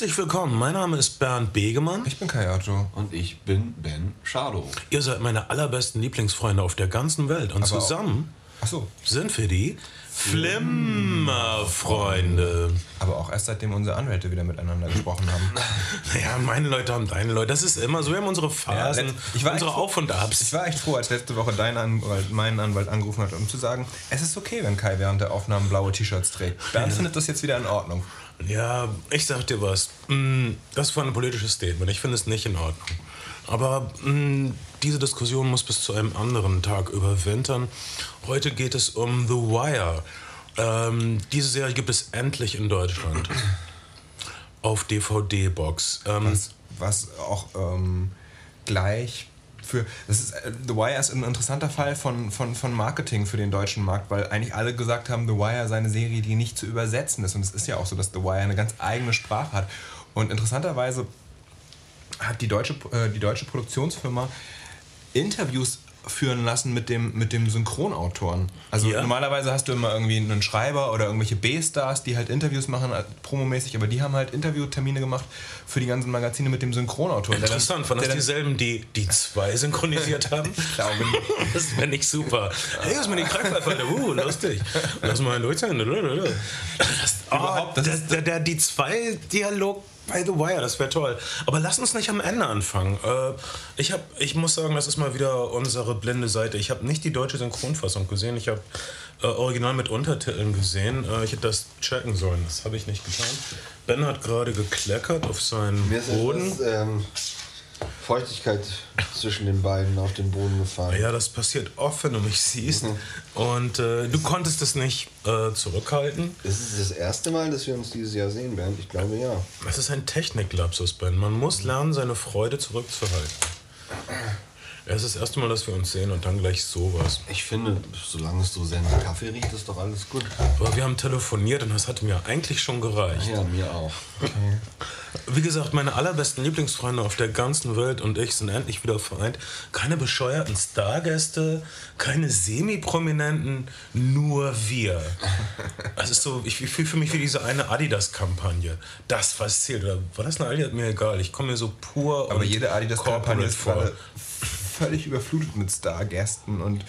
Herzlich willkommen, mein Name ist Bernd Begemann. Ich bin Kayato. Und ich bin Ben Schado. Ihr seid meine allerbesten Lieblingsfreunde auf der ganzen Welt und Aber zusammen Achso, sind wir die Flimmerfreunde. aber auch erst seitdem unsere Anwälte wieder miteinander gesprochen haben. Naja, meine Leute haben deine Leute. Das ist immer so. Wir haben unsere Phasen, letzt- ich war unsere echt- Auf- und Abs. Ich war echt froh, als letzte Woche dein Anwalt, meinen Anwalt angerufen hat, um zu sagen, es ist okay, wenn Kai während der Aufnahmen blaue T-Shirts trägt. Bernd findet das jetzt wieder in Ordnung. Ja, ich sag dir was. Mm, Das war ein politisches Statement. Ich finde es nicht in Ordnung. Aber mm, diese Diskussion muss bis zu einem anderen Tag überwintern. Heute geht es um The Wire. Ähm, diese Serie gibt es endlich in Deutschland. Auf DVD-Box. Ähm, Was, was auch ähm, gleich für. Das ist, äh, The Wire ist ein interessanter Fall von, von, von Marketing für den deutschen Markt, weil eigentlich alle gesagt haben, The Wire sei eine Serie, die nicht zu übersetzen ist. Und es ist ja auch so, dass The Wire eine ganz eigene Sprache hat. Und interessanterweise hat die deutsche, äh, die deutsche Produktionsfirma Interviews führen lassen mit dem, mit dem Synchronautoren. Also Ja. normalerweise hast du immer irgendwie einen Schreiber oder irgendwelche B-Stars, die halt Interviews machen, äh, promomäßig, aber die haben halt Interviewtermine gemacht für die ganzen Magazine mit dem Synchronautor. der Interessant, waren das der dieselben, die die zwei synchronisiert haben? Ich glaube nicht. Das fände ich super. Hey, was ist mit den Krankpfeifer? Uh, lustig. Lass mal durch sein. Das, oh, Überhaupt, das der, ist- der, der, die zwei Dialog bei The Wire, das wäre toll. Aber lass uns nicht am Ende anfangen. Äh, ich, hab, ich muss sagen, das ist mal wieder unsere blinde Seite. Ich habe nicht die deutsche Synchronfassung gesehen. Ich habe äh, Original mit Untertiteln gesehen. Äh, ich hätte das checken sollen. Das habe ich nicht getan. Ben hat gerade gekleckert auf seinen Mir ist Boden. etwas ähm, Feuchtigkeit zwischen den Beinen auf den Boden gefallen. Ja, das passiert oft, wenn du mich siehst. Und äh, du konntest es nicht äh, zurückhalten. Ist es das erste Mal, dass wir uns dieses Jahr sehen werden? Ich glaube ja. Das ist ein Techniklapsus, Ben. Man muss lernen, seine Freude zurückzuhalten. Es ist das erste Mal, dass wir uns sehen und dann gleich sowas. Ich finde, solange es so sehr nach Kaffee riecht, ist doch alles gut. Aber wir haben telefoniert und das hatte mir eigentlich schon gereicht. Ja, mir auch. Wie gesagt, meine allerbesten Lieblingsfreunde auf der ganzen Welt und ich sind endlich wieder vereint. Keine bescheuerten Stargäste, keine semi-prominenten, nur wir. Es ist so, ich, ich fühle für mich wie diese eine Adidas-Kampagne. Das, was zählt. Oder war das eine Adidas? Mir egal. Ich komme mir so pur Aber und jede Adidas-Kampagne ist gerade völlig überflutet mit Stargästen und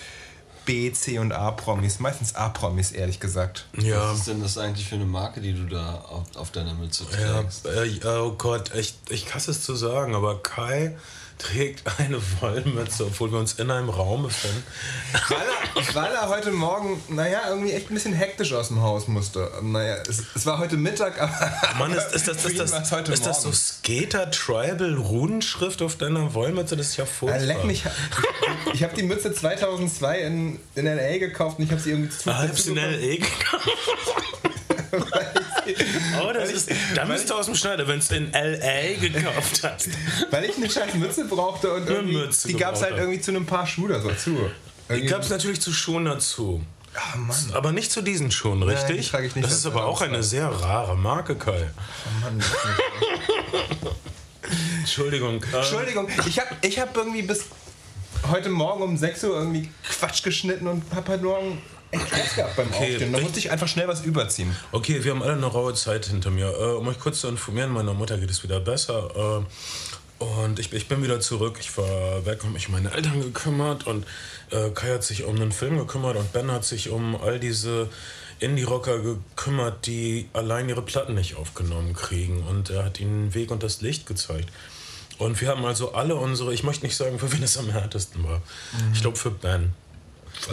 B, C und A-Promis. Meistens A-Promis, ehrlich gesagt. Ja. Was ist denn das eigentlich für eine Marke, die du da auf, auf deiner Mütze Ja, trägst? äh, oh Gott, ich, ich hasse es zu sagen, aber Kai trägt eine Wollmütze, obwohl wir uns in einem Raum befinden. Weil er, weil er heute Morgen, naja, irgendwie echt ein bisschen hektisch aus dem Haus musste. Naja, es, es war heute Mittag, aber. Mann, ist, ist, das, ist, das, ist das so Morgen. Skater Tribal Runenschrift auf deiner Wollmütze? Das ist ja Ah, furchtbar. Leck mich. Ich, ich habe die Mütze 2002 in, in L.A. gekauft und ich habe sie irgendwie zu. Ah, hab's in L.A. gekauft. Oh, das ist, da bist du aus dem Schneider, wenn es in L.A. gekauft hast. Weil ich eine scheiß Mütze brauchte und irgendwie, Mütze die gab es halt irgendwie zu einem Paar Schuhe oder so zu. Die gab es natürlich zu Schuhen dazu. Ah, Mann. Aber nicht zu diesen Schuhen, richtig? ich nicht das ist aber auch eine sehr rare Marke, Kai. Oh Mann, das ist nicht- Entschuldigung. äh, Entschuldigung, ich habe ich hab irgendwie bis heute Morgen um 6 Uhr irgendwie Quatsch geschnitten und hab heute Morgen echt Stress gehabt beim Okay, Aufstehen. Da musste ich einfach schnell was überziehen. Okay, wir haben alle eine raue Zeit hinter mir. Äh, um euch kurz zu informieren, meiner Mutter geht es wieder besser. Äh, und ich, ich bin wieder zurück. Ich war weg, habe mich um meine Eltern gekümmert und äh, Kai hat sich um einen Film gekümmert und Ben hat sich um all diese Indie-Rocker gekümmert, die allein ihre Platten nicht aufgenommen kriegen. Und er hat ihnen den Weg und das Licht gezeigt. Und wir haben also alle unsere, ich möchte nicht sagen, für wen es am härtesten war. Ich glaube für Ben.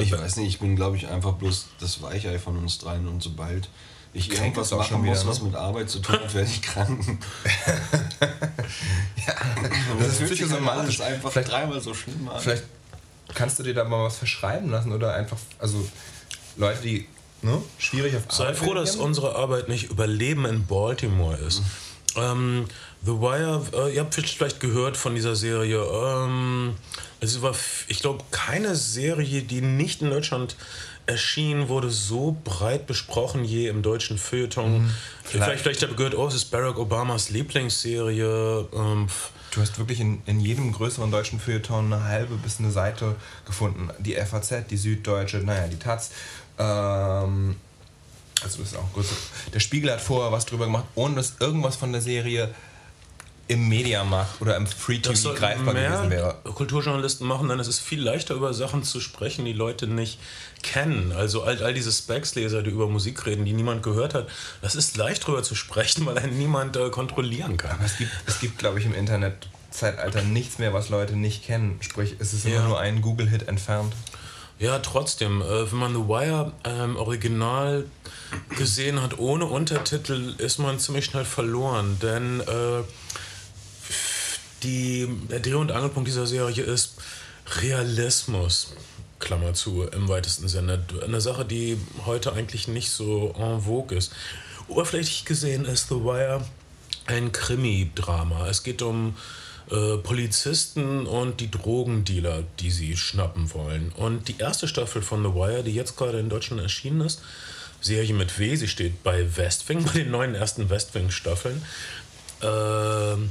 Ich weiß nicht, ich bin, glaube ich, einfach bloß das Weichei von uns dreien und sobald ich Krank irgendwas machen schon muss, wieder, was ne? mit Arbeit zu tun hat, werde ich krank. Das ist fühlt sich halt somatisch. alles einfach Vielleicht- dreimal so schlimm an. Vielleicht kannst du dir da mal was verschreiben lassen oder einfach, also Leute, die ne, schwierig auf Sei Arbeit froh, dass unsere Arbeit nicht Überleben in Baltimore ist. Ähm, The Wire, äh, ihr habt vielleicht gehört von dieser Serie. Ähm, es war, ich glaube, keine Serie, die nicht in Deutschland erschien, wurde so breit besprochen je im deutschen Feuilleton. Vielleicht, vielleicht habt ihr gehört, oh, es ist Barack Obamas Lieblingsserie. Ähm, Du hast wirklich in, in jedem größeren deutschen Feuilleton eine halbe bis eine Seite gefunden. Die FAZ, die Süddeutsche, naja, die Taz. Ähm, Das ist auch gut. Der Spiegel hat vorher was drüber gemacht, ohne dass irgendwas von der Serie im Mediamarkt oder im Free TV greifbar gewesen wäre. Kulturjournalisten machen, denn es ist viel leichter über Sachen zu sprechen, die Leute nicht kennen. Also all, all diese Specs-Leser, die über Musik reden, die niemand gehört hat, das ist leicht drüber zu sprechen, weil einen niemand äh, kontrollieren kann. Aber es gibt, es gibt glaube ich, im Internetzeitalter nichts mehr, was Leute nicht kennen. Sprich, es ist immer Ja. nur ein Google-Hit entfernt. Ja, trotzdem, äh, wenn man The Wire ähm, original gesehen hat, ohne Untertitel, ist man ziemlich schnell verloren, denn äh, die, der Dreh- und Angelpunkt dieser Serie ist Realismus, Klammer zu, im weitesten Sinne. Eine Sache, die heute eigentlich nicht so en vogue ist. Oberflächlich gesehen ist The Wire ein Krimi-Drama. Es geht um äh, Polizisten und die Drogendealer, die sie schnappen wollen. Und die erste Staffel von The Wire, die jetzt gerade in Deutschland erschienen ist, Serie mit W, sie steht bei Westwing, bei den neuen ersten Westwing-Staffeln, ähm,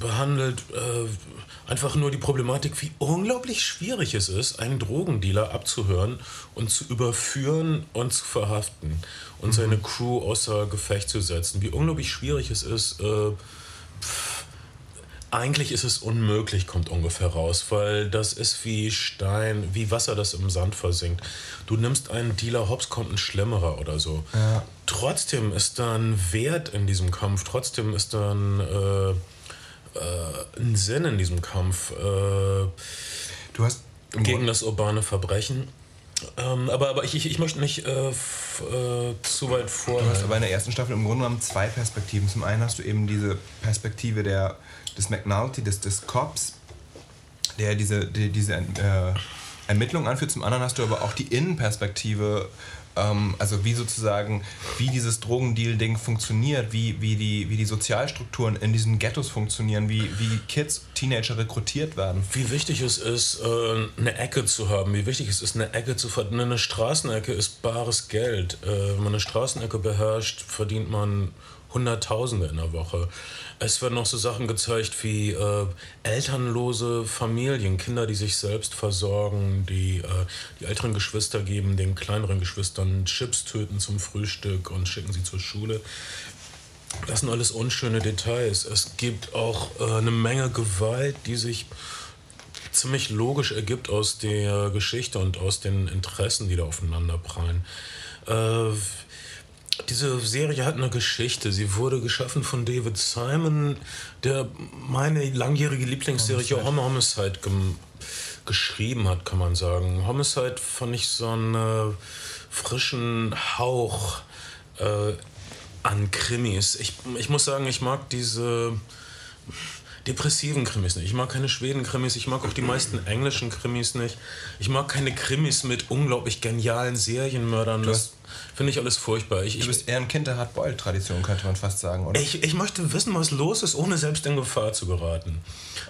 behandelt äh, einfach nur die Problematik, wie unglaublich schwierig es ist, einen Drogendealer abzuhören und zu überführen und zu verhaften und seine Crew außer Gefecht zu setzen. Wie unglaublich schwierig es ist, äh, pff, eigentlich ist es unmöglich, kommt ungefähr raus, weil das ist wie Stein, wie Wasser, das im Sand versinkt. Du nimmst einen Dealer, hops, kommt ein Schlimmerer oder so. Trotzdem ist da ein Wert in diesem Kampf, trotzdem ist da ein, äh, äh, ein Sinn in diesem Kampf äh, Du hast gegen das urbane Verbrechen. Ähm, aber, aber ich, ich, ich möchte nicht äh, f, äh, zu weit vor. Du hast aber in der ersten Staffel im Grunde genommen zwei Perspektiven. Zum einen hast du eben diese Perspektive der, des McNulty, des, des Cops, der diese, die, diese äh, Ermittlung anführt. Zum anderen hast du aber auch die Innenperspektive, ähm, also wie sozusagen, wie dieses Drogendeal-Ding funktioniert, wie, wie, die, wie die Sozialstrukturen in diesen Ghettos funktionieren, wie, wie Kids, Teenager rekrutiert werden. Wie wichtig es ist, äh, eine Ecke zu haben, wie wichtig es ist, eine Ecke zu verdienen. Eine Straßenecke ist bares Geld. Äh, Wenn man eine Straßenecke beherrscht, verdient man Hunderttausende in der Woche. Es werden noch so Sachen gezeigt wie äh, elternlose Familien, Kinder, die sich selbst versorgen, die äh, die älteren Geschwister geben den kleineren Geschwistern Chips töten zum Frühstück und schicken sie zur Schule. Das sind alles unschöne Details. Es gibt auch äh, eine Menge Gewalt, die sich ziemlich logisch ergibt aus der Geschichte und aus den Interessen, die da aufeinander prallen. Äh, diese Serie hat eine Geschichte. Sie wurde geschaffen von David Simon, der meine langjährige Lieblingsserie Homicide, Homicide geschrieben hat, kann man sagen. Homicide fand ich so einen äh, frischen Hauch äh, an Krimis. Ich, ich muss sagen, ich mag diese depressiven Krimis nicht. Ich mag keine Schweden-Krimis, ich mag auch die meisten englischen Krimis nicht. Ich mag keine Krimis mit unglaublich genialen Serienmördern. Das finde ich alles furchtbar. Ich, Du ich, bist eher ein Kind der Hardboiled-Tradition, könnte man fast sagen, oder? ich, ich möchte wissen, was los ist, ohne selbst in Gefahr zu geraten.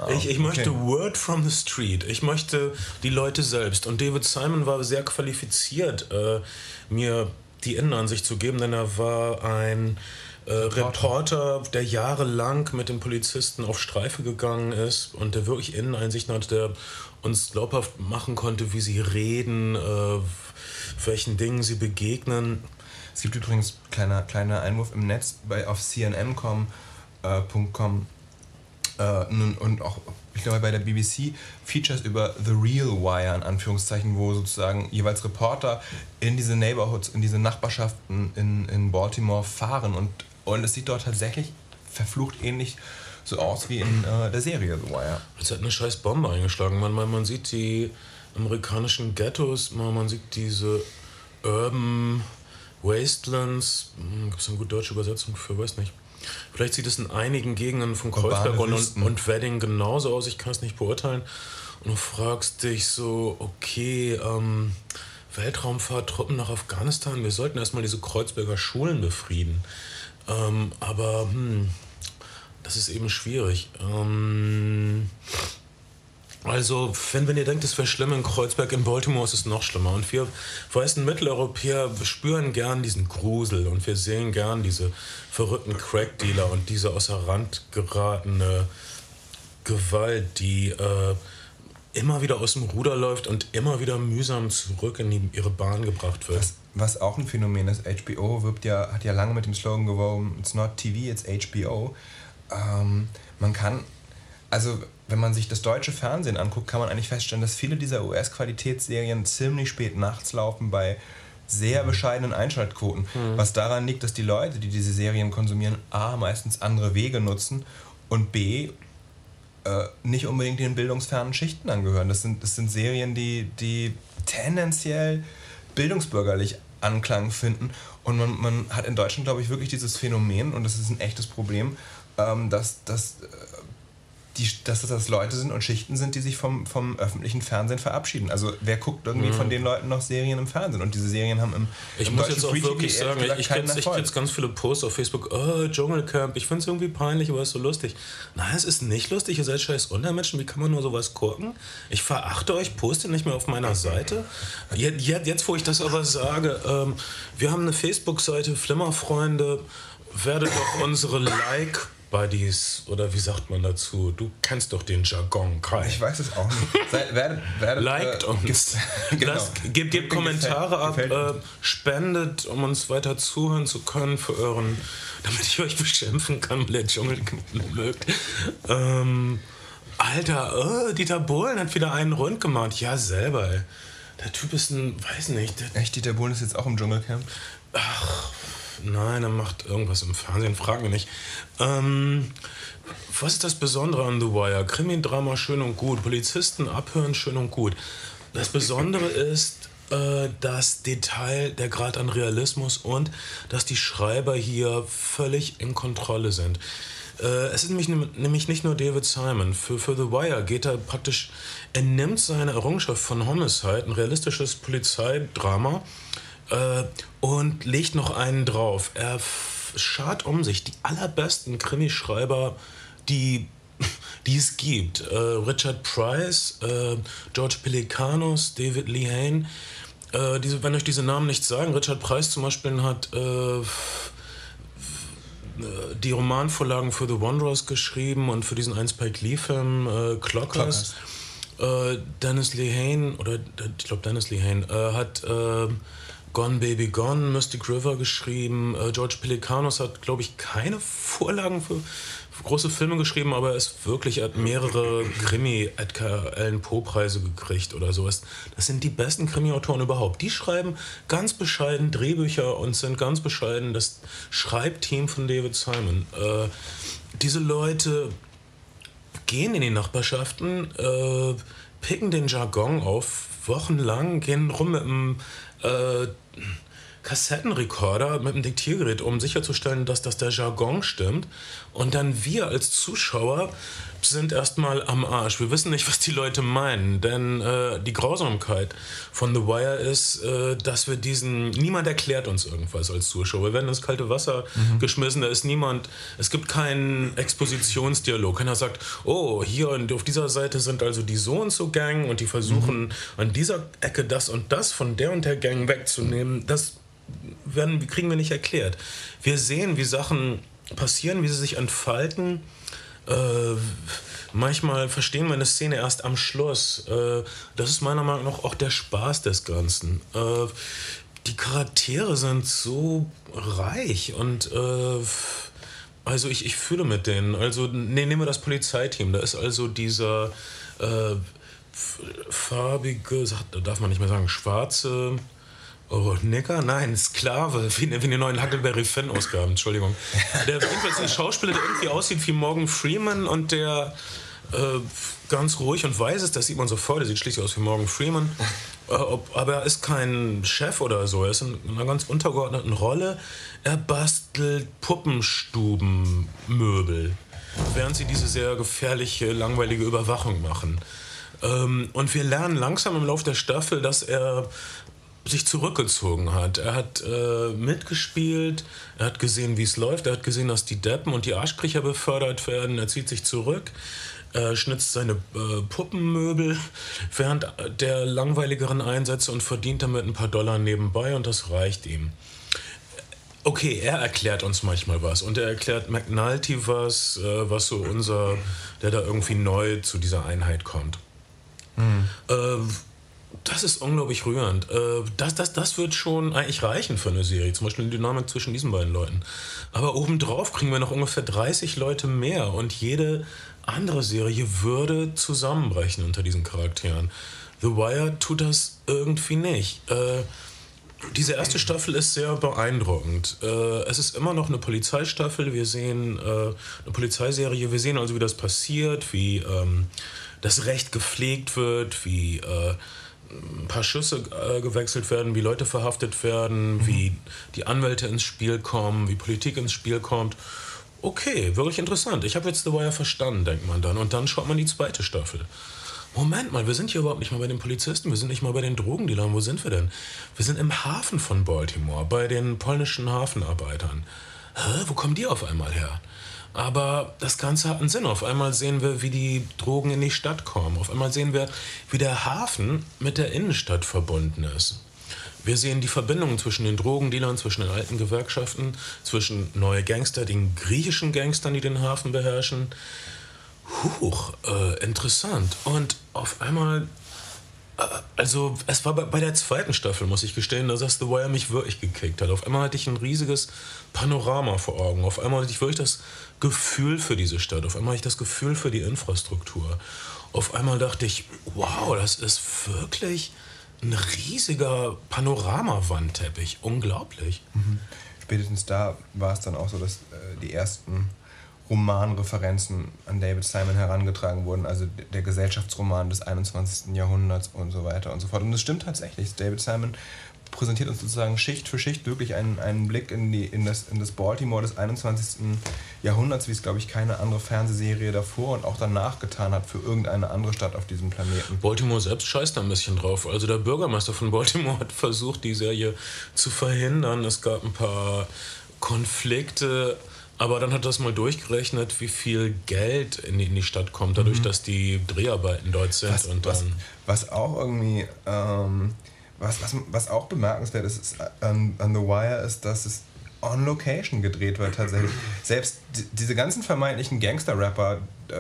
ich ich okay. möchte Word from the Street. Ich möchte die Leute selbst. Und David Simon war sehr qualifiziert, äh, mir die Innenansicht zu geben, denn er war ein äh, Reporter, der jahrelang mit den Polizisten auf Streife gegangen ist und der wirklich Inneneinsichten hatte, der uns glaubhaft machen konnte, wie sie reden, äh, welchen Dingen sie begegnen. Es gibt übrigens kleiner kleiner Einwurf im Netz bei auf cnn.com äh, äh, und auch ich glaube bei der BBC Features über The Real Wire in Anführungszeichen, wo sozusagen jeweils Reporter in diese Neighborhoods, in diese Nachbarschaften in, in Baltimore fahren und, und es sieht dort tatsächlich verflucht ähnlich so aus wie in äh, der Serie The Wire. Es hat eine scheiß Bombe eingeschlagen. Man, man, man sieht die amerikanischen Ghettos, man, man sieht diese Urban Wastelands. Gibt es eine gute deutsche Übersetzung für? Weiß nicht. Vielleicht sieht es in einigen Gegenden von Kreuzberg und, und, und Wedding genauso aus. Ich kann es nicht beurteilen. Und du fragst dich so, okay, ähm, Weltraumfahrttruppen nach Afghanistan, wir sollten erstmal diese Kreuzberger Schulen befrieden. Ähm, aber hm, das ist eben schwierig. Ähm, also, wenn, wenn ihr denkt, es wäre schlimm in Kreuzberg, in Baltimore ist es noch schlimmer. Und wir weißen Mitteleuropäer spüren gern diesen Grusel und wir sehen gern diese verrückten Crack-Dealer und diese außer Rand geratene Gewalt, die äh, immer wieder aus dem Ruder läuft und immer wieder mühsam zurück in die, ihre Bahn gebracht wird. Was, was auch ein Phänomen ist, HBO wirbt ja, hat ja lange mit dem Slogan geworben, it's not TV, it's HBO. Ähm, man kann, also wenn man sich das deutsche Fernsehen anguckt, kann man eigentlich feststellen, dass viele dieser US-Qualitätsserien ziemlich spät nachts laufen bei sehr Mhm. bescheidenen Einschaltquoten. Was daran liegt, dass die Leute, die diese Serien konsumieren, A, meistens andere Wege nutzen und B, äh, nicht unbedingt den bildungsfernen Schichten angehören. Das sind, das sind Serien, die, die tendenziell bildungsbürgerlich Anklang finden. Und man, man hat in Deutschland, glaube ich, wirklich dieses Phänomen, und das ist ein echtes Problem, ähm, dass, dass, äh, die, dass das Leute sind und Schichten sind, die sich vom, vom öffentlichen Fernsehen verabschieden. Also wer guckt irgendwie von den Leuten noch Serien im Fernsehen? Und diese Serien haben im, Mhm. Ich im muss jetzt auch Free TV wirklich ehrlich sagen, gesagt ich, kenne jetzt ganz viele Posts auf Facebook, oh, Dschungelcamp, ich finde es irgendwie peinlich, aber es ist so lustig. Nein, es ist nicht lustig, ihr seid scheiß Untermenschen, wie kann man nur sowas gucken? Ich verachte euch, poste nicht mehr auf meiner Seite. Jetzt, jetzt, jetzt wo ich das aber sage, ähm, wir haben eine Facebook-Seite, Flimmerfreunde, werdet doch unsere Like Buddies oder wie sagt man dazu? Du kennst doch den Jargon, Kai. Ich weiß es auch nicht. Seid, werdet, werdet, Liked äh, uns. genau. Lasst, gebt, gebt Kommentare ab, Gefällt äh, spendet, um uns weiter zuhören zu können für euren, damit ich euch beschimpfen kann, weil der Dschungel mögt. Ähm, Alter, äh, Dieter Bohlen hat wieder einen rund gemacht. Ja, selber, ey. Der Typ ist ein, weiß nicht, der, Echt, Dieter Bohlen ist jetzt auch im Dschungelcamp? Nein, er macht irgendwas im Fernsehen, frag mich nicht. Ähm, was ist das Besondere an The Wire? Krimi-Drama schön und gut, Polizisten abhören schön und gut. Das Besondere ist äh, das Detail, der Grad an Realismus und dass die Schreiber hier völlig in Kontrolle sind. Äh, es ist nämlich, nämlich nicht nur David Simon. Für, für The Wire geht er praktisch, er nimmt seine Errungenschaft von Homicide, ein realistisches Polizeidrama, äh, und legt noch einen drauf. Er schart um sich die allerbesten Krimischreiber, die, die es gibt. Äh, Richard Price, äh, George Pelicanos, David Lehane. Äh, diese, wenn euch diese Namen nichts sagen, Richard Price zum Beispiel hat äh, die Romanvorlagen für The Wanderers geschrieben und für diesen einen Spike Lee-Film äh, Clockers. Äh, Dennis Lehane, oder ich glaube Dennis Lehane, äh, hat äh, Gone Baby Gone, Mystic River geschrieben. Äh, George Pelicanos hat, glaube ich, keine Vorlagen für, für große Filme geschrieben, aber er ist wirklich, hat mehrere Krimi Edgar Allan Poe Preise gekriegt oder sowas. Das sind die besten Krimi-Autoren überhaupt. Die schreiben ganz bescheiden Drehbücher und sind ganz bescheiden das Schreibteam von David Simon. Äh, diese Leute gehen in die Nachbarschaften, äh, picken den Jargon auf, wochenlang, gehen rum mit einem äh, Kassettenrekorder, mit einem Diktiergerät, um sicherzustellen, dass das der Jargon stimmt. Und dann wir als Zuschauer sind erstmal am Arsch. Wir wissen nicht, was die Leute meinen, denn äh, die Grausamkeit von The Wire ist, äh, dass wir diesen, niemand erklärt uns irgendwas als Zuschauer. Wir werden ins kalte Wasser geschmissen, da ist niemand, es gibt keinen Expositionsdialog. Keiner sagt, oh, hier und auf dieser Seite sind also die so und so Gang und die versuchen an dieser Ecke das und das von der und der Gang wegzunehmen. Das werden, kriegen wir nicht erklärt. Wir sehen, wie Sachen passieren, wie sie sich entfalten. Äh, manchmal verstehen wir eine Szene erst am Schluss. Äh, das ist meiner Meinung nach auch der Spaß des Ganzen. Äh, die Charaktere sind so reich und äh, also ich, ich fühle mit denen. Also ne, nehmen wir das Polizeiteam. Da ist also dieser äh, farbige, darf man nicht mehr sagen, schwarze Oh, Nicker? Nein, Sklave, wie, in den neuen Huckleberry Finn-Ausgaben, Entschuldigung. Der jedenfalls ein Schauspieler, der irgendwie aussieht wie Morgan Freeman und der äh, ganz ruhig und weise ist, das sieht man sofort, der sieht schließlich aus wie Morgan Freeman. Äh, ob, aber er ist kein Chef oder so, er ist in einer ganz untergeordneten Rolle. Er bastelt Puppenstubenmöbel, während sie diese sehr gefährliche, langweilige Überwachung machen. Ähm, und wir lernen langsam im Laufe der Staffel, dass er sich zurückgezogen hat. Er hat äh, mitgespielt, er hat gesehen, wie es läuft, er hat gesehen, dass die Deppen und die Arschkriecher befördert werden, er zieht sich zurück, er schnitzt seine äh, Puppenmöbel während der langweiligeren Einsätze und verdient damit ein paar Dollar nebenbei und das reicht ihm. Okay, er erklärt uns manchmal was und er erklärt McNulty was, äh, was so unser, der da irgendwie neu zu dieser Einheit kommt. Mhm. Das ist unglaublich rührend. Äh, das, das, das wird schon eigentlich reichen für eine Serie. Zum Beispiel die Dynamik zwischen diesen beiden Leuten. Aber obendrauf kriegen wir noch ungefähr 30 Leute mehr und jede andere Serie würde zusammenbrechen unter diesen Charakteren. The Wire tut das irgendwie nicht. Äh, diese erste Staffel ist sehr beeindruckend. Äh, es ist immer noch eine Polizeistaffel. Wir sehen eine Polizeiserie. Wir sehen also, wie das passiert, wie ähm, das Recht gepflegt wird, wie ein paar Schüsse äh, gewechselt werden, wie Leute verhaftet werden, mhm. wie die Anwälte ins Spiel kommen, wie Politik ins Spiel kommt. Okay, wirklich interessant. Ich habe jetzt The Wire verstanden, denkt man dann. Und dann schaut man die zweite Staffel. Moment mal, wir sind hier überhaupt nicht mal bei den Polizisten, wir sind nicht mal bei den Drogendealern, wo sind wir denn? Wir sind im Hafen von Baltimore, bei den polnischen Hafenarbeitern. Hä, wo kommen die auf einmal her? Aber das Ganze hat einen Sinn. Auf einmal sehen wir, wie die Drogen in die Stadt kommen. Auf einmal sehen wir, wie der Hafen mit der Innenstadt verbunden ist. Wir sehen die Verbindungen zwischen den Drogendealern, zwischen den alten Gewerkschaften, zwischen neue Gangster, den griechischen Gangstern, die den Hafen beherrschen. Huch, äh, interessant. Und auf einmal, also es war bei, bei, der zweiten Staffel, muss ich gestehen, dass das The Wire mich wirklich gekickt hat. Auf einmal hatte ich ein riesiges Panorama vor Augen. Auf einmal hatte ich wirklich das Gefühl für diese Stadt. Auf einmal hatte ich das Gefühl für die Infrastruktur. Auf einmal dachte ich, wow, das ist wirklich ein riesiger Panoramawandteppich. Unglaublich. Mhm. Spätestens da war es dann auch so, dass äh, die ersten Romanreferenzen an David Simon herangetragen wurden, also der Gesellschaftsroman des 21. Jahrhunderts und so weiter und so fort. Und das stimmt tatsächlich. David Simon präsentiert uns sozusagen Schicht für Schicht wirklich einen, einen Blick in, die, in, das, in das Baltimore des 21. Jahrhunderts, wie es, glaube ich, keine andere Fernsehserie davor und auch danach getan hat für irgendeine andere Stadt auf diesem Planeten. Baltimore selbst scheißt da ein bisschen drauf. Also der Bürgermeister von Baltimore hat versucht, die Serie zu verhindern. Es gab ein paar Konflikte aber dann hat das mal durchgerechnet, wie viel Geld in die, in die Stadt kommt, dadurch, mhm. dass die Dreharbeiten dort sind. Was, und was, was auch irgendwie, ähm, was, was, was auch bemerkenswert ist, ist an, an The Wire, ist, dass es on Location gedreht wird tatsächlich. Selbst diese ganzen vermeintlichen Gangster-Rapper, äh,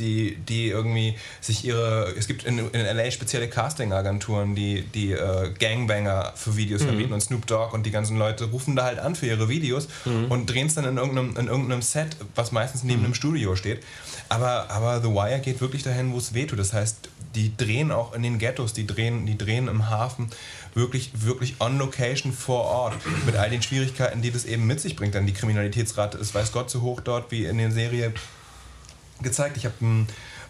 die, die irgendwie sich ihre. Es gibt in, in LA spezielle Casting-Agenturen, die, die äh, Gangbanger für Videos mhm. vermieten und Snoop Dogg und die ganzen Leute rufen da halt an für ihre Videos mhm. und drehen es dann in irgendeinem, in irgendeinem Set, was meistens neben mhm. einem Studio steht. Aber, aber The Wire geht wirklich dahin, wo es wehtut. Das heißt, die drehen auch in den Ghettos, die drehen, die drehen im Hafen wirklich, wirklich on location vor Ort mit all den Schwierigkeiten, die das eben mit sich bringt. Dann die Kriminalitätsrate ist weiß Gott so hoch dort wie in der Serie gezeigt. Ich habe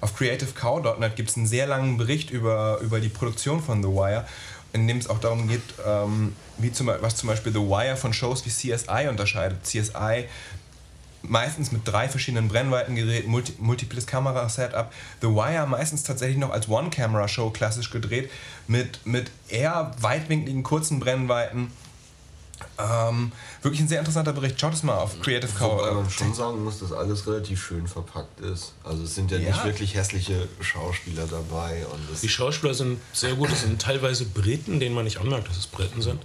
auf creativecow.net gibt es einen sehr langen Bericht über, über die Produktion von The Wire, in dem es auch darum geht, ähm, wie zum, was zum Beispiel The Wire von Shows wie CSI unterscheidet. CSI meistens mit drei verschiedenen Brennweitengeräten, multi, multiples Kamera-Setup. The Wire meistens tatsächlich noch als One-Camera-Show klassisch gedreht, mit, mit eher weitwinkligen, kurzen Brennweiten ähm, wirklich ein sehr interessanter Bericht. Schaut es mal auf Creative Cow. Wobei man schon sagen muss, dass alles relativ schön verpackt ist. Also es sind ja, ja. nicht wirklich hässliche Schauspieler dabei. Und die Schauspieler sind sehr gut. Es sind teilweise Briten, denen man nicht anmerkt, dass es Briten sind.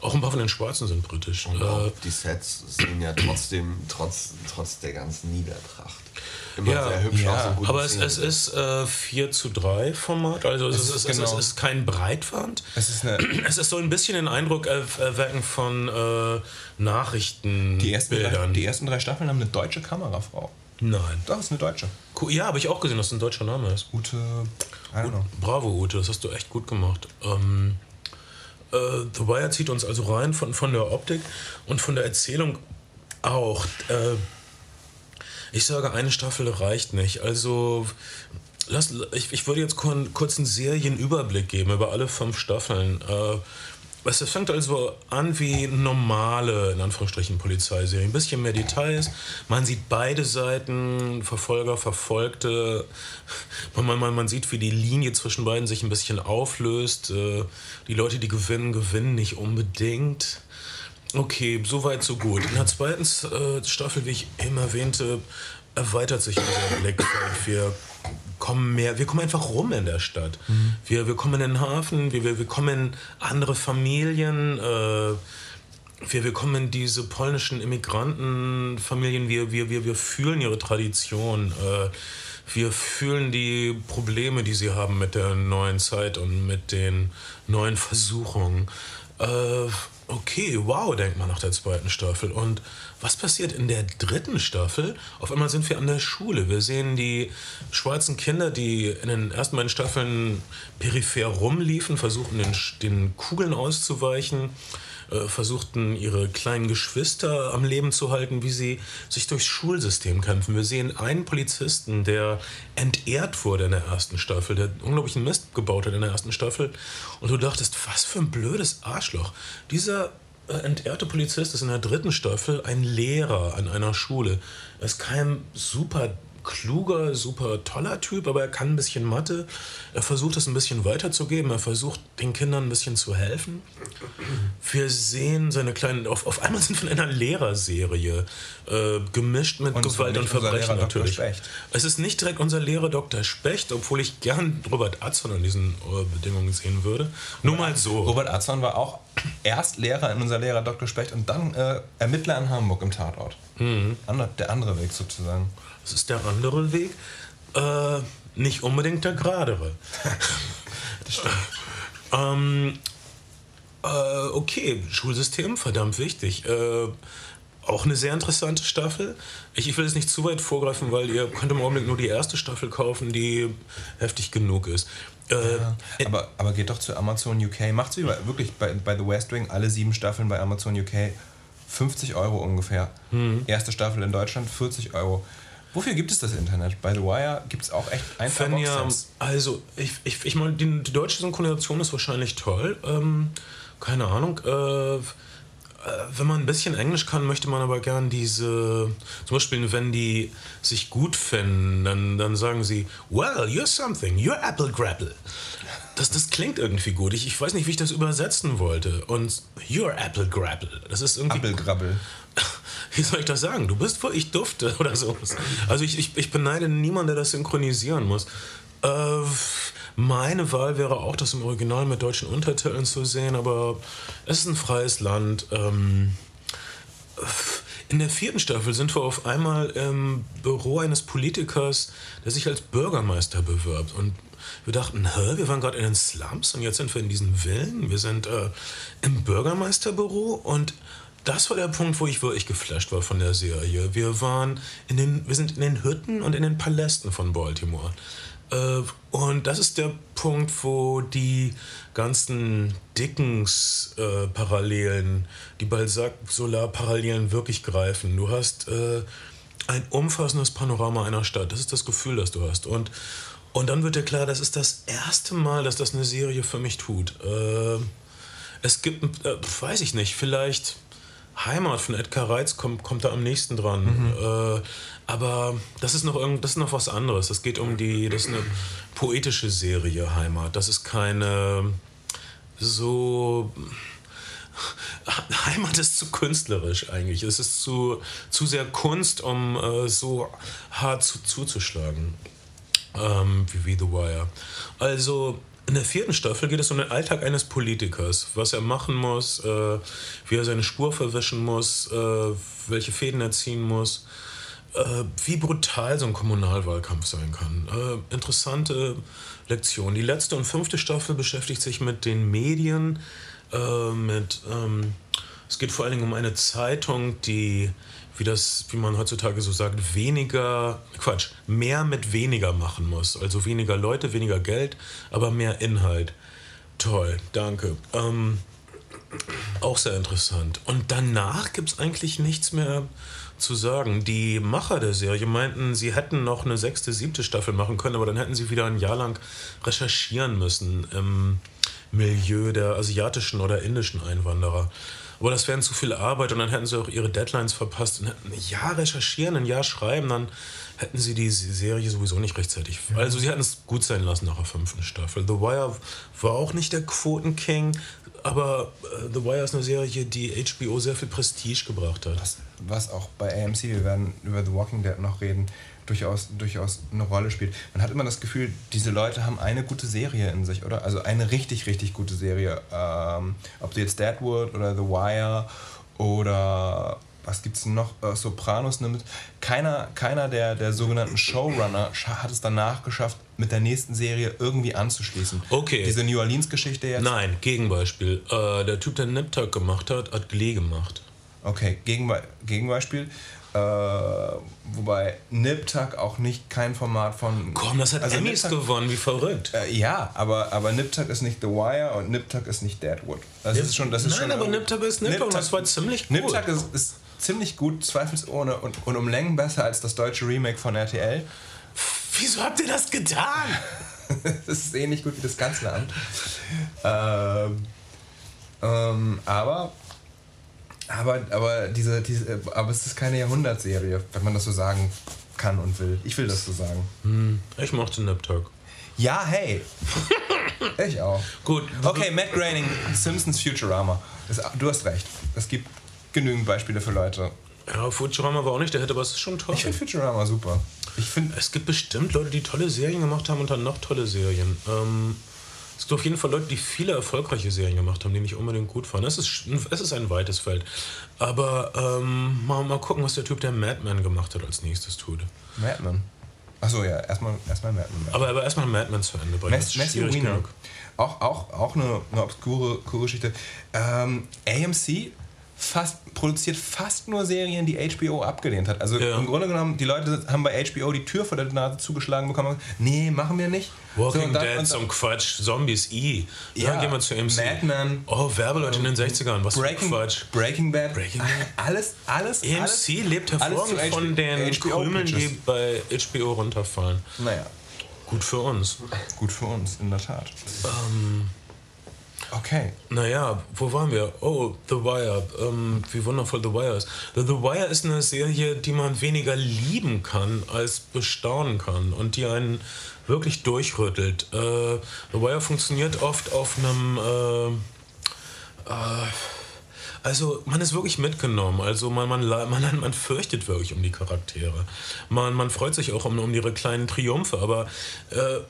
Auch ein paar von den Schwarzen sind britisch. Und äh, die Sets sehen ja trotzdem, trotz, trotz der ganzen Niedertracht, immer ja, sehr hübsch ja. aus. Aber es, es ist äh, 4 zu 3 Format, also es, es, ist, genau. es, ist, kein Breitband. Es ist, es ist so ein bisschen den Eindruck erwecken von äh, Nachrichtenbildern. Die ersten, die ersten drei Staffeln haben eine deutsche Kamerafrau. Nein. Doch, ist eine Deutsche. Cool. Ja, habe ich auch gesehen, dass es ein deutscher Name ist. Ute. Bravo, Ute, das hast du echt gut gemacht. Ähm, äh, The Wire zieht uns also rein von, von der Optik und von der Erzählung auch. Äh, ich sage, eine Staffel reicht nicht. Also, lass, ich, ich würde jetzt kurz einen Serienüberblick geben über alle fünf Staffeln. Äh, es fängt also an wie normale, in Anführungsstrichen, Polizeiserien. Ein bisschen mehr Details. Man sieht beide Seiten, Verfolger, Verfolgte. Man, man, man sieht, wie die Linie zwischen beiden sich ein bisschen auflöst. Äh, die Leute, die gewinnen, gewinnen nicht unbedingt. Okay, soweit, so gut. In der zweiten äh, Staffel, wie ich eben erwähnte, erweitert sich unser Blickfeld. Wir kommen mehr, wir kommen einfach rum in der Stadt. Mhm. Wir, wir kommen in den Hafen, wir, wir, wir kommen in andere Familien, äh, wir, wir kommen in diese polnischen Immigrantenfamilien, wir, wir, wir, wir fühlen ihre Tradition. Äh, wir fühlen die Probleme, die sie haben mit der neuen Zeit und mit den neuen Versuchungen. Äh, okay, wow, denkt man nach der zweiten Staffel. Und was passiert in der dritten Staffel? Auf einmal sind wir an der Schule. Wir sehen die schwarzen Kinder, die in den ersten beiden Staffeln peripher rumliefen, versuchen den, den Kugeln auszuweichen äh, versuchten, ihre kleinen Geschwister am Leben zu halten, wie sie sich durchs Schulsystem kämpfen. Wir sehen einen Polizisten, der entehrt wurde in der ersten Staffel, der unglaublichen Mist gebaut hat in der ersten Staffel. Und du dachtest, was für ein blödes Arschloch. Dieser äh, entehrte Polizist ist in der dritten Staffel ein Lehrer an einer Schule. Er ist kein super kluger, super toller Typ, aber er kann ein bisschen Mathe. Er versucht es ein bisschen weiterzugeben. Er versucht den Kindern ein bisschen zu helfen. Wir sehen seine kleinen. Auf, auf einmal sind wir in einer Lehrerserie, äh, gemischt mit und Gewalt und Verbrechen natürlich. Es ist nicht direkt unser Lehrer Dr. Specht, obwohl ich gern Robert Atzon in diesen äh, Bedingungen sehen würde. Nur mal so. Robert Atzon war auch erst Lehrer in unser Lehrer Dr. Specht und dann äh, Ermittler in Hamburg im Tatort. Mhm. der andere Weg sozusagen. Das ist der andere Weg. Äh, nicht unbedingt der geradere. das stimmt. ähm, äh, okay, Schulsystem, verdammt wichtig. Äh, auch eine sehr interessante Staffel. Ich, ich, will es nicht zu weit vorgreifen, weil ihr könnt im Augenblick nur die erste Staffel kaufen, die heftig genug ist. Äh, ja, aber, aber geht doch zu Amazon UK. Macht sie wirklich bei, bei The West Wing alle sieben Staffeln bei Amazon UK 50 Euro ungefähr. Mhm. Erste Staffel in Deutschland 40 Euro. Wofür gibt es das Internet? Bei The Wire gibt es auch echt einfach Wenn ja, Also, ich, ich, ich meine, die, die, deutsche Synchronisation ist wahrscheinlich toll. Ähm, keine Ahnung. Äh, äh, wenn man ein bisschen Englisch kann, möchte man aber gern diese, zum Beispiel, wenn die sich gut finden, dann, dann sagen sie, well, you're something, you're Apple Grapple. Das, das klingt irgendwie gut. Ich, ich weiß nicht, wie ich das übersetzen wollte. Und you're Apple Grapple. Das ist irgendwie. Apple Grabbel. Wie soll ich das sagen? Du bist, wo ich dufte oder so. Also ich, ich, ich beneide niemanden, der das synchronisieren muss. Äh, meine Wahl wäre auch, das im Original mit deutschen Untertiteln zu sehen, aber es ist ein freies Land. Ähm, in der vierten Staffel sind wir auf einmal im Büro eines Politikers, der sich als Bürgermeister bewirbt. Und wir dachten, hä, wir waren gerade in den Slums und jetzt sind wir in diesen Villen. Wir sind äh, im Bürgermeisterbüro und das war der Punkt, wo ich wirklich geflasht war von der Serie. Wir waren in den, wir sind in den Hütten und in den Palästen von Baltimore. Äh, und das ist der Punkt, wo die ganzen Dickens-Parallelen, äh, die Balzac-Solar-Parallelen wirklich greifen. Du hast äh, ein umfassendes Panorama einer Stadt. Das ist das Gefühl, das du hast. Und, und dann wird dir klar, das ist das erste Mal, dass das eine Serie für mich tut. Es gibt, weiß ich nicht, vielleicht Heimat von Edgar Reitz kommt, kommt da am nächsten dran. Mhm. Äh, aber das ist noch irgend, das ist noch was anderes. Es geht um die, das ist eine poetische Serie Heimat. Das ist keine so Heimat ist zu künstlerisch eigentlich. Es ist zu, zu sehr Kunst, um äh, so hart zu, zuzuschlagen. Ähm, wie, wie The Wire. Also in der vierten Staffel geht es um den Alltag eines Politikers, was er machen muss, äh, wie er seine Spur verwischen muss, äh, welche Fäden er ziehen muss, äh, wie brutal so ein Kommunalwahlkampf sein kann. Äh, interessante Lektion. Die letzte und fünfte Staffel beschäftigt sich mit den Medien, äh, mit ähm, es geht vor allen Dingen um eine Zeitung, die wie das, wie man heutzutage so sagt, weniger, Quatsch, mehr mit weniger machen muss. Also weniger Leute, weniger Geld, aber mehr Inhalt. Toll, danke. Ähm, auch sehr interessant. Und danach gibt es eigentlich nichts mehr zu sagen. Die Macher der Serie meinten, sie hätten noch eine sechste, siebte Staffel machen können, aber dann hätten sie wieder ein Jahr lang recherchieren müssen im Milieu der asiatischen oder indischen Einwanderer. Aber das wäre zu viel Arbeit und dann hätten sie auch ihre Deadlines verpasst und hätten ein Jahr recherchieren, ein Jahr schreiben, dann hätten sie die Serie sowieso nicht rechtzeitig. Ja. Also sie hätten es gut sein lassen nach der fünften Staffel. The Wire war auch nicht der Quotenking, aber äh, The Wire ist eine Serie, die HBO sehr viel Prestige gebracht hat. Was, was auch bei AMC, wir werden über The Walking Dead noch reden, durchaus, durchaus eine Rolle spielt. Man hat immer das Gefühl, diese Leute haben eine gute Serie in sich, oder? Also eine richtig, richtig gute Serie. Ähm, ob du jetzt Deadwood oder The Wire oder was gibt es noch? Äh, Sopranos nimmt. Keiner, keiner der, der sogenannten Showrunner hat es danach geschafft, mit der nächsten Serie irgendwie anzuschließen. Okay. Diese New Orleans-Geschichte jetzt. Nein, Gegenbeispiel. Äh, der Typ, der Nip Tuck gemacht hat, hat Glee gemacht. Okay, Gegenbe Gegenbeispiel. Äh, wobei Nip Tuck auch nicht kein Format von. Komm, das hat also Emmys gewonnen, wie verrückt. Äh, ja, aber, aber Nip Tuck ist nicht The Wire und Nip Tuck ist nicht Deadwood. Das Nip, ist schon, das ist nein, schon aber Nip Tuck ist Nip, Nip Tuck, und das war ziemlich gut. Nip Tuck ist, ist ziemlich gut, zweifelsohne und, und um Längen besser als das deutsche Remake von RTL. Wieso habt ihr das getan? das ist ähnlich gut wie das Kanzleramt. Ähm, ähm, aber aber, aber, diese, diese, aber es ist keine Jahrhundertserie, wenn man das so sagen kann und will. Ich will das so sagen. Hm, ich mochte Nip Tuck. Ja, hey. ich auch. Gut. Okay, Matt Groening, Simpsons Futurama. Das, du hast recht. Es gibt genügend Beispiele für Leute. Ja, Futurama war auch nicht der Hit, aber es ist schon toll. Ich finde Futurama super. Ich find, es gibt bestimmt Leute, die tolle Serien gemacht haben und dann noch tolle Serien. Ähm, es gibt auf jeden Fall Leute, die viele erfolgreiche Serien gemacht haben, die nicht unbedingt gut waren. Es ist, es ist ein weites Feld. Aber ähm, mal, mal gucken, was der Typ, der Madman gemacht hat, als nächstes tut. Madman? Achso, ja, erstmal, erstmal Madman. Aber, aber erstmal Madman zu Ende bringen. Mass, Matthew Weiner. Auch, auch, auch eine, eine obskure, obskure Geschichte. Ähm, AMC fast, produziert fast nur Serien, die HBO abgelehnt hat. Also ja. im Grunde genommen, die Leute haben bei HBO die Tür vor der Nase zugeschlagen bekommen. Nee, machen wir nicht. Walking so, Dead, so ein Quatsch. Zombies, I. Ja, dann gehen wir zu MC. Madman. Oh, Werbeleute in den 60ern. Was Breaking, für Quatsch. Breaking Bad. Breaking Bad. Alles, alles, AMC alles, lebt hervorragend von den HBO Krümeln, die bei HBO runterfallen. Naja. Gut für uns. Gut für uns, in der Tat. Ähm... Okay. Naja, wo waren wir? Oh, The Wire. Ähm, wie wundervoll The Wire ist. The, The Wire ist eine Serie, die man weniger lieben kann, als bestaunen kann und die einen wirklich durchrüttelt. Äh, The Wire funktioniert oft auf einem... Äh, äh, also man ist wirklich mitgenommen. Also man, man, man, man fürchtet wirklich um die Charaktere. Man, man freut sich auch um, um ihre kleinen Triumphe, aber äh,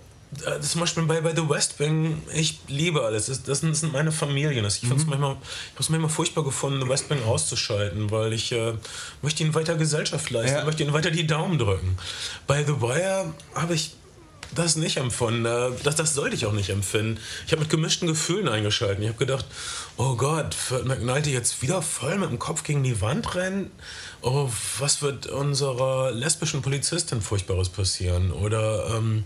äh, zum Beispiel bei, bei The West Wing, ich liebe alles. Das, das sind meine Familien. Ich mhm. manchmal, ich habe es manchmal furchtbar gefunden, The West Wing auszuschalten, weil ich äh, möchte ihnen weiter Gesellschaft leisten, ja. möchte ihnen weiter die Daumen drücken. Bei The Wire habe ich das nicht empfunden. Äh, das, das sollte ich auch nicht empfinden. Ich habe mit gemischten Gefühlen eingeschaltet. Ich habe gedacht, oh Gott, wird McNulty jetzt wieder voll mit dem Kopf gegen die Wand rennen? Oh, was wird unserer lesbischen Polizistin Furchtbares passieren? Oder ähm,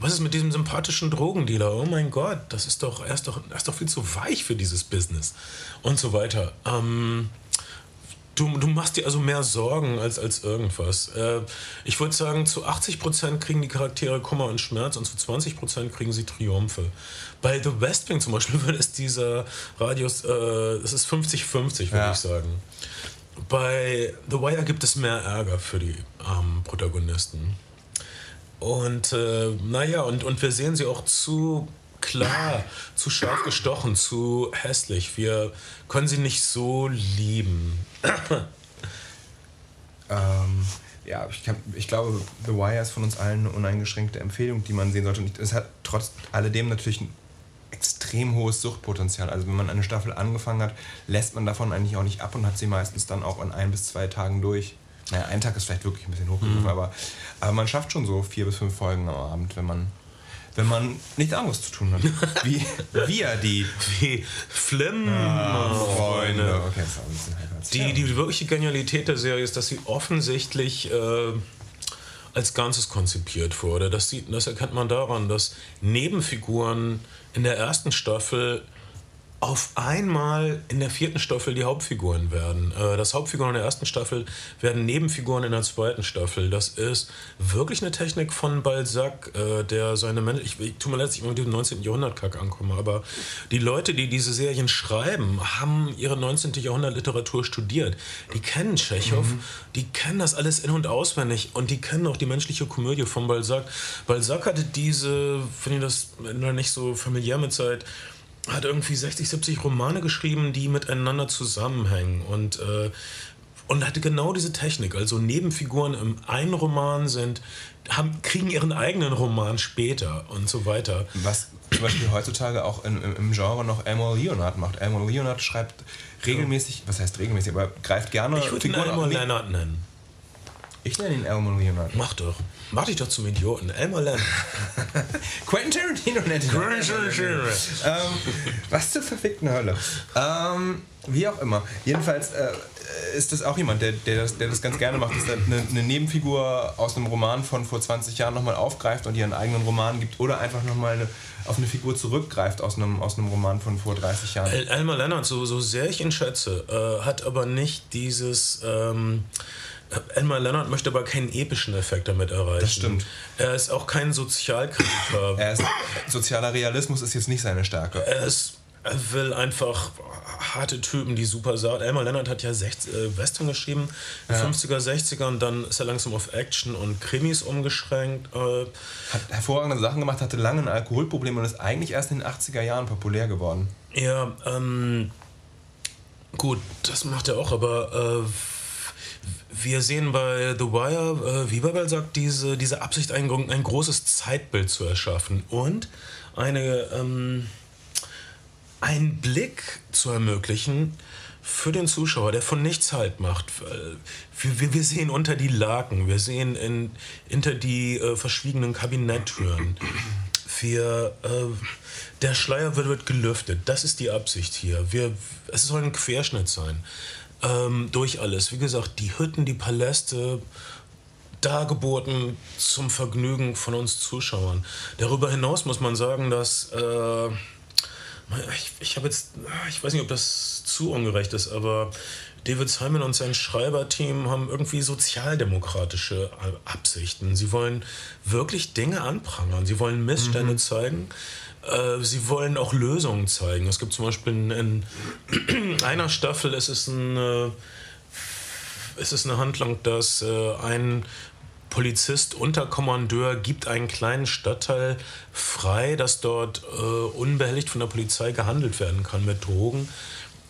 was ist mit diesem sympathischen Drogendealer? Oh mein Gott, das ist doch, er ist doch, er ist doch viel zu weich für dieses Business. Und so weiter. Ähm, du, du machst dir also mehr Sorgen als, als irgendwas. Äh, ich würde sagen, zu 80% kriegen die Charaktere Kummer und Schmerz und zu 20% kriegen sie Triumphe. Bei The West Wing zum Beispiel ist dieser Radius, äh, es ist 50-50, würde ja. ich sagen. Bei The Wire gibt es mehr Ärger für die ähm, Protagonisten. Und äh, naja, und, und wir sehen sie auch zu klar, zu scharf gestochen, zu hässlich. Wir können sie nicht so lieben. ähm, ja, ich, kann, ich, glaube, The Wire ist von uns allen eine uneingeschränkte Empfehlung, die man sehen sollte. Und es hat trotz alledem natürlich ein extrem hohes Suchtpotenzial. Also wenn man eine Staffel angefangen hat, lässt man davon eigentlich auch nicht ab und hat sie meistens dann auch in ein bis zwei Tagen durch. Naja, ein Tag ist vielleicht wirklich ein bisschen hochgegriffen, mhm. aber, aber man schafft schon so vier bis fünf Folgen am Abend, wenn man wenn man nichts anderes zu tun hat. Wie wir, die. Wie Flimm-Freunde. Ah, okay, die, die wirkliche Genialität der Serie ist, dass sie offensichtlich äh, als Ganzes konzipiert wurde. Das, sieht, das erkennt man daran, dass Nebenfiguren in der ersten Staffel auf einmal in der vierten Staffel die Hauptfiguren werden. Äh, das Hauptfiguren in der ersten Staffel werden Nebenfiguren in der zweiten Staffel. Das ist wirklich eine Technik von Balzac, äh, der seine Menschen. Ich, ich tue mir letztlich immer mit dem 19. Jahrhundert-Kack ankomme, aber die Leute, die diese Serien schreiben, haben ihre 19. Jahrhundert-Literatur studiert. Die kennen Tschechow, mhm. die kennen das alles in- und auswendig und die kennen auch die menschliche Komödie von Balzac. Balzac hatte diese, wenn ihr das nicht so familiär mit seid, hat irgendwie 60, 70 Romane geschrieben, die miteinander zusammenhängen. Und äh, und hatte genau diese Technik. Also Nebenfiguren im einen Roman sind, haben, kriegen ihren eigenen Roman später und so weiter. Was zum Beispiel heutzutage auch in, im, im Genre noch Elmore Leonard macht. Elmore Leonard schreibt regelmäßig, was heißt regelmäßig, aber greift gerne Ich würde ihn Elmore Leonard nennen. Ich nenne ihn Elmore Leonard. Mach doch. Mach dich doch zum Idioten. Elmer Leonard. Quentin Tarantino nennt ihn. Quentin Tarantino. ähm, was zur verfickten Hölle. Ähm, wie auch immer. Jedenfalls äh, ist das auch jemand, der, der, das, der das ganz gerne macht, dass er eine, eine Nebenfigur aus einem Roman von vor 20 Jahren nochmal aufgreift und ihr einen eigenen Roman gibt oder einfach nochmal eine, auf eine Figur zurückgreift aus einem, aus einem Roman von vor 30 Jahren. El Elmer Leonard, so, so sehr ich ihn schätze, äh, hat aber nicht dieses... Ähm, Elmer Leonard möchte aber keinen epischen Effekt damit erreichen. Das stimmt. Er ist auch kein Sozialkritiker. Er ist, sozialer Realismus ist jetzt nicht seine Stärke. Er, ist, er will einfach harte Typen, die super sagen. Elmer Leonard hat ja 60, äh, Western geschrieben, ja. 50er, 60er und dann ist er langsam auf Action und Krimis umgeschränkt. Äh, hat hervorragende Sachen gemacht, hatte lange ein Alkoholproblem und ist eigentlich erst in den 80er Jahren populär geworden. Ja, ähm, gut, das macht er auch, aber äh, wir sehen bei The Wire, äh, wie Babel sagt, diese, diese Absicht, ein, ein großes Zeitbild zu erschaffen und eine, ähm, einen Blick zu ermöglichen für den Zuschauer, der von nichts halt macht. Wir, wir, wir sehen unter die Laken, wir sehen in, hinter die äh, verschwiegenen Kabinetttüren. Wir, äh, der Schleier wird, wird gelüftet. Das ist die Absicht hier. Wir, es soll ein Querschnitt sein ähm, durch alles. Wie gesagt, die Hütten, die Paläste, dargeboten zum Vergnügen von uns Zuschauern. Darüber hinaus muss man sagen, dass äh, ich, ich habe jetzt, ich weiß nicht, ob das zu ungerecht ist, aber David Simon und sein Schreiberteam haben irgendwie sozialdemokratische Absichten. Sie wollen wirklich Dinge anprangern. Sie wollen Missstände mhm. zeigen. Äh, sie wollen auch Lösungen zeigen. Es gibt zum Beispiel in, in einer Staffel, es ist, ein, es ist eine Handlung, dass äh, ein Polizist, Unterkommandeur gibt einen kleinen Stadtteil frei, dass dort äh, unbehelligt von der Polizei gehandelt werden kann mit Drogen.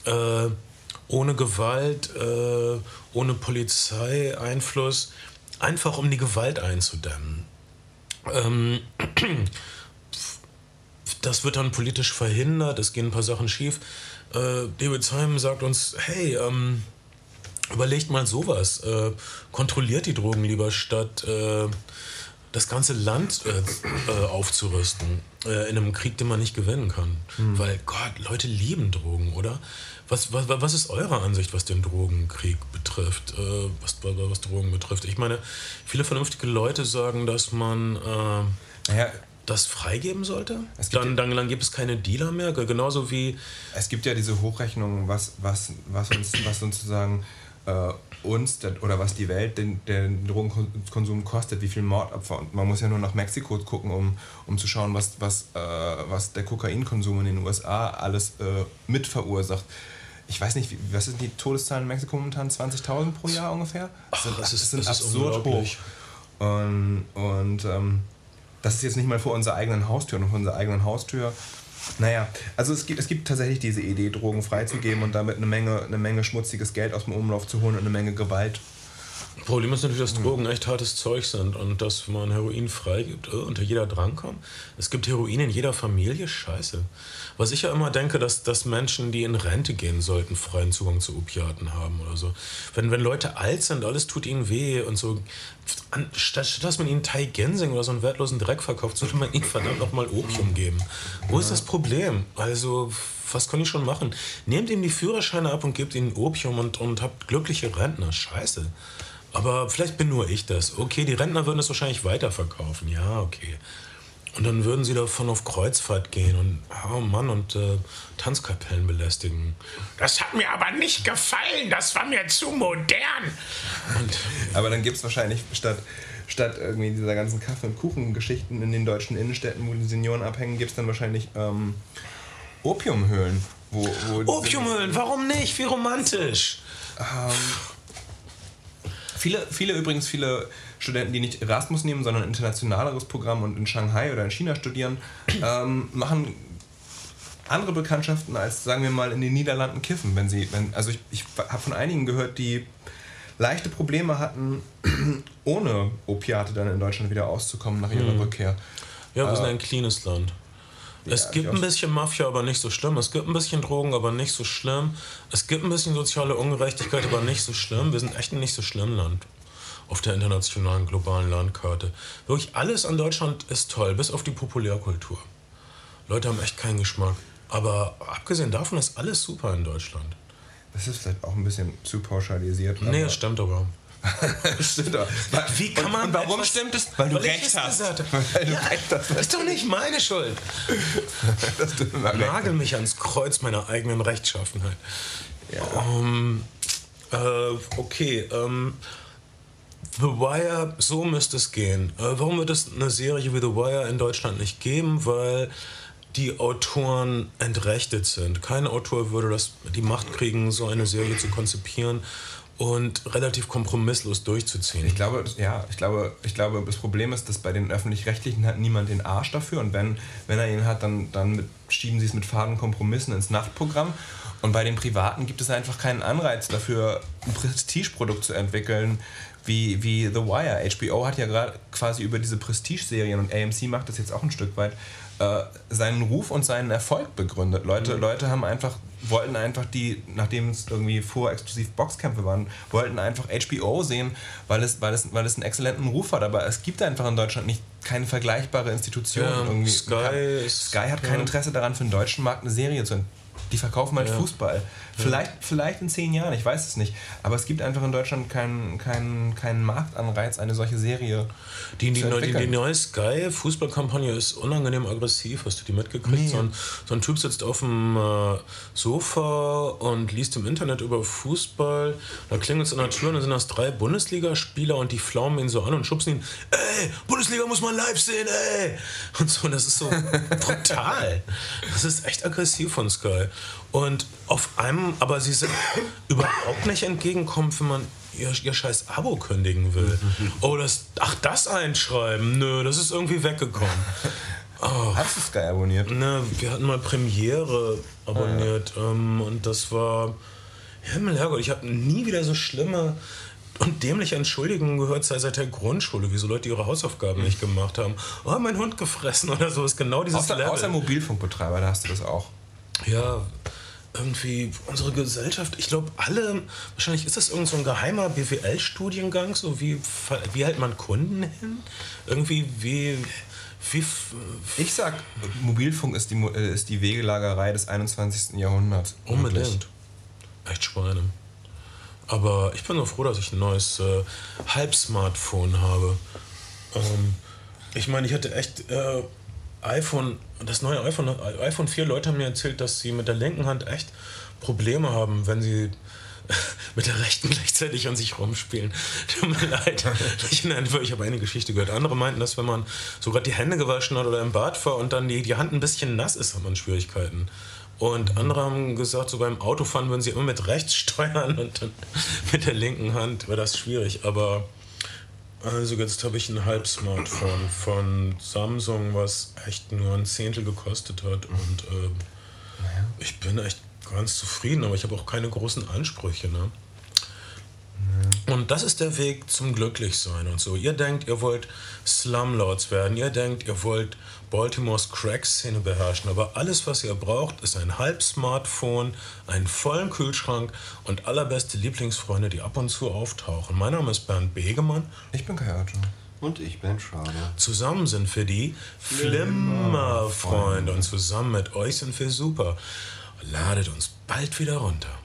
Äh, ohne Gewalt, äh, ohne Polizeieinfluss, einfach um die Gewalt einzudämmen. Ähm, das wird dann politisch verhindert, es gehen ein paar Sachen schief. Äh, David Simon sagt uns, hey, ähm, überlegt mal sowas, äh, kontrolliert die Drogen lieber, statt äh, das ganze Land äh, äh, aufzurüsten äh, in einem Krieg, den man nicht gewinnen kann. Mhm. Weil Gott, Leute lieben Drogen, oder? Was, was, was ist eure Ansicht, was den Drogenkrieg betrifft, was, was Drogen betrifft? Ich meine, viele vernünftige Leute sagen, dass man... Naja, das freigeben sollte? Dann, dann, dann gibt es keine Dealer mehr, genauso wie... Es gibt ja diese Hochrechnungen, was, was, was uns, was sozusagen äh, uns oder was die Welt den, den Drogenkonsum kostet, wie viel Mordopfer. Und man muss ja nur nach Mexiko gucken, um, um zu schauen, was, was, äh, was der Kokainkonsum in den USA alles äh, mit verursacht. Ich weiß nicht, was sind die Todeszahlen in Mexiko momentan? 20.000 pro Jahr ungefähr? Das sind, das ist, sind das absurd hoch. Und, und ähm, das ist jetzt nicht mal vor unserer eigenen Haustür, nur vor unserer eigenen Haustür. Naja, also es gibt, es gibt tatsächlich diese Idee, Drogen freizugeben und damit eine Menge, eine Menge schmutziges Geld aus dem Umlauf zu holen und eine Menge Gewalt Problem ist natürlich, dass Drogen echt hartes Zeug sind und dass man Heroin freigibt, unter jeder drankommt. Es gibt Heroin in jeder Familie, scheiße. Was ich ja immer denke, dass, dass Menschen, die in Rente gehen sollten, freien Zugang zu Opiaten haben oder so. Wenn, wenn Leute alt sind, alles tut ihnen weh und so, statt dass man ihnen Thai Gensing oder so einen wertlosen Dreck verkauft, sollte man ihnen verdammt nochmal Opium geben. Wo ist das Problem? Also, was kann ich schon machen? Nehmt ihm die Führerscheine ab und gebt ihnen Opium und, und habt glückliche Rentner. Scheiße. Aber vielleicht bin nur ich das. Okay, die Rentner würden es wahrscheinlich weiterverkaufen. Ja, okay. Und dann würden sie davon auf Kreuzfahrt gehen und, oh Mann, und äh, Tanzkapellen belästigen. Das hat mir aber nicht gefallen, das war mir zu modern. Und, aber dann gibt es wahrscheinlich statt, statt irgendwie dieser ganzen Kaffee- und Kuchengeschichten in den deutschen Innenstädten, wo die Senioren abhängen, gibt es dann wahrscheinlich ähm, Opiumhöhlen. Wo, wo Opiumhöhlen, warum nicht? Wie romantisch. Ähm, Viele, viele übrigens, viele Studenten, die nicht Erasmus nehmen, sondern ein internationaleres Programm und in Shanghai oder in China studieren, ähm, machen andere Bekanntschaften als, sagen wir mal, in den Niederlanden kiffen. Wenn sie, wenn, also ich, ich habe von einigen gehört, die leichte Probleme hatten, ohne Opiate dann in Deutschland wieder auszukommen nach ihrer hm. Rückkehr. Ja, wir äh, sind ein cleanes Land. Es gibt ein bisschen Mafia, aber nicht so schlimm. Es gibt ein bisschen Drogen, aber nicht so schlimm. Es gibt ein bisschen soziale Ungerechtigkeit, aber nicht so schlimm. Wir sind echt ein nicht so schlimm Land auf der internationalen globalen Landkarte. Wirklich alles an Deutschland ist toll, bis auf die Populärkultur. Leute haben echt keinen Geschmack. Aber abgesehen davon ist alles super in Deutschland. Das ist vielleicht auch ein bisschen zu pauschalisiert. Nee, das stimmt aber. stimmt doch. Wie kann man und, und warum etwas, stimmt es? Weil du recht hast. Weil du ja, recht hast. ist doch nicht meine Schuld. Nagel mich ans Kreuz meiner eigenen Rechtschaffenheit. Ja. Um, äh, okay, ähm, The Wire, so müsste es gehen. Äh, warum wird es eine Serie wie The Wire in Deutschland nicht geben? Weil die Autoren entrechtet sind. Kein Autor würde das, die Macht kriegen, so eine Serie zu konzipieren und relativ kompromisslos durchzuziehen. Ich glaube, ja, ich glaube, ich glaube, das Problem ist, dass bei den öffentlich-rechtlichen hat niemand den Arsch dafür und wenn, wenn er ihn hat, dann, dann mit, schieben sie es mit faden Kompromissen ins Nachtprogramm. Und bei den Privaten gibt es einfach keinen Anreiz dafür, ein Prestigeprodukt zu entwickeln, wie, wie The Wire. HBO hat ja gerade quasi über diese Prestige-Serien und AMC macht das jetzt auch ein Stück weit äh, seinen Ruf und seinen Erfolg begründet. Leute, mhm. Leute haben einfach, wollten einfach die, nachdem es irgendwie vor exklusiv Boxkämpfe waren, wollten einfach HBO sehen, weil es, weil es, weil es einen exzellenten Ruf hat. Aber es gibt einfach in Deutschland nicht keine vergleichbare Institution. Ja, irgendwie. Sky, Sky hat kein Interesse daran, für den deutschen Markt eine Serie zu die verkaufen halt ja. Fußball. Vielleicht, vielleicht in zehn Jahren, ich weiß es nicht. Aber es gibt einfach in Deutschland keinen, keinen, keinen Marktanreiz, eine solche Serie die, die, die, die, neue Sky-Fußballkampagne ist unangenehm aggressiv. Hast du die mitgekriegt? Nee. So, ein, so ein Typ sitzt auf dem äh, Sofa und liest im Internet über Fußball. Da klingelt es an der Tür und dann sind das drei Bundesligaspieler und die flaumen ihn so an und schubsen ihn. Ey, Bundesliga muss man live sehen, ey! Und so, das ist so brutal. Das ist echt aggressiv von Sky. Und auf einem, aber sie sind überhaupt nicht entgegenkommen, wenn man ihr, ihr scheiß Abo kündigen will. Oh, das, ach, das einschreiben? Nö, das ist irgendwie weggekommen. Oh. Hast du Sky abonniert? Ne, wir hatten mal Premiere abonniert oh, ja. ähm, und das war Himmel, Herrgott, ich habe nie wieder so schlimme und dämliche Entschuldigungen gehört sei seit der Grundschule, wieso Leute ihre Hausaufgaben nicht gemacht haben. Oh, mein Hund gefressen oder so, ist genau dieses außer, Level. Außer Mobilfunkbetreiber, da hast du das auch. Ja, irgendwie unsere Gesellschaft, ich glaube alle, wahrscheinlich ist das irgend so ein geheimer BWL-Studiengang, so wie, wie hält man Kunden hin? Irgendwie wie, wie... Ich sag, Mobilfunk ist die, äh, ist die Wegelagerei des 21. Jahrhunderts. Unbedingt. Echt Schweine. Aber ich bin nur froh, dass ich ein neues äh, Halbsmartphone habe. Ähm, ich meine, ich hatte echt äh, iPhone, das neue iPhone, iPhone 4, Leute haben mir erzählt, dass sie mit der linken Hand echt Probleme haben, wenn sie mit der rechten gleichzeitig an sich rumspielen. Tut mir leid. Ich, ich habe eine Geschichte gehört. Andere meinten, dass wenn man so gerade die Hände gewaschen hat oder im Bad war und dann die, die Hand ein bisschen nass ist, hat man Schwierigkeiten. Und andere haben gesagt, so beim Autofahren würden sie immer mit rechts steuern und dann mit der linken Hand wäre das schwierig. Aber also jetzt habe ich ein Halbsmartphone von Samsung, was echt nur ein Zehntel gekostet hat. Und äh, naja. ich bin echt ganz zufrieden, aber ich habe auch keine großen Ansprüche. Ne? Und das ist der Weg zum Glücklichsein und so. Ihr denkt, ihr wollt Slumlords werden, ihr denkt, ihr wollt Baltimores Crack-Szene beherrschen, aber alles, was ihr braucht, ist ein Halb-Smartphone, einen vollen Kühlschrank und allerbeste Lieblingsfreunde, die ab und zu auftauchen. Mein Name ist Bernd Begemann. Ich bin Kajato. Und ich bin Schade. Zusammen sind wir die Flimmerfreunde und zusammen mit euch sind wir super. Ladet uns bald wieder runter.